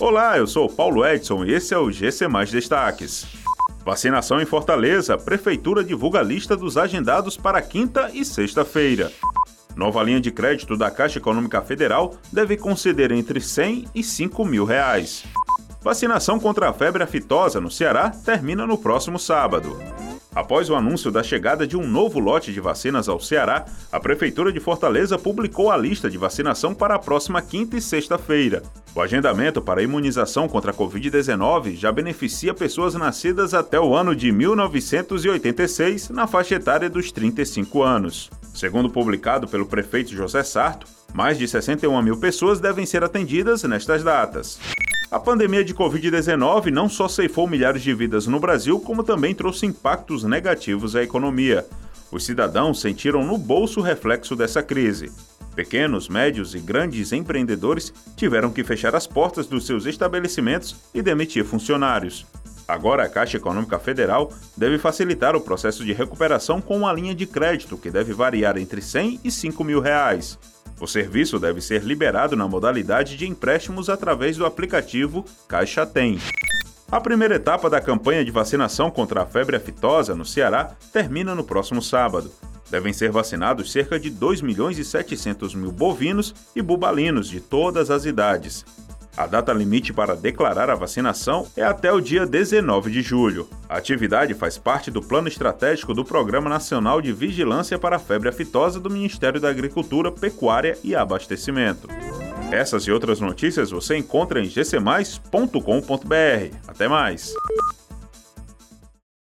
Olá, eu sou Paulo Edson e esse é o GC Mais Destaques. Vacinação em Fortaleza. Prefeitura divulga a lista dos agendados para quinta e sexta-feira. Nova linha de crédito da Caixa Econômica Federal deve conceder entre 100 e 5 mil reais. Vacinação contra a febre aftosa no Ceará termina no próximo sábado. Após o anúncio da chegada de um novo lote de vacinas ao Ceará, a Prefeitura de Fortaleza publicou a lista de vacinação para a próxima quinta e sexta-feira. O agendamento para a imunização contra a Covid-19 já beneficia pessoas nascidas até o ano de 1986, na faixa etária dos 35 anos. Segundo publicado pelo prefeito José Sarto, mais de 61 mil pessoas devem ser atendidas nestas datas. A pandemia de Covid-19 não só ceifou milhares de vidas no Brasil, como também trouxe impactos negativos à economia. Os cidadãos sentiram no bolso o reflexo dessa crise. Pequenos, médios e grandes empreendedores tiveram que fechar as portas dos seus estabelecimentos e demitir funcionários. Agora, a Caixa Econômica Federal deve facilitar o processo de recuperação com uma linha de crédito que deve variar entre 100 e 5 mil reais. O serviço deve ser liberado na modalidade de empréstimos através do aplicativo Caixa Tem. A primeira etapa da campanha de vacinação contra a febre aftosa no Ceará termina no próximo sábado. Devem ser vacinados cerca de 2 milhões e 700 mil bovinos e bubalinos de todas as idades. A data limite para declarar a vacinação é até o dia 19 de julho. A atividade faz parte do plano estratégico do Programa Nacional de Vigilância para a Febre Aftosa do Ministério da Agricultura, Pecuária e Abastecimento. Essas e outras notícias você encontra em gcmais.com.br. Até mais!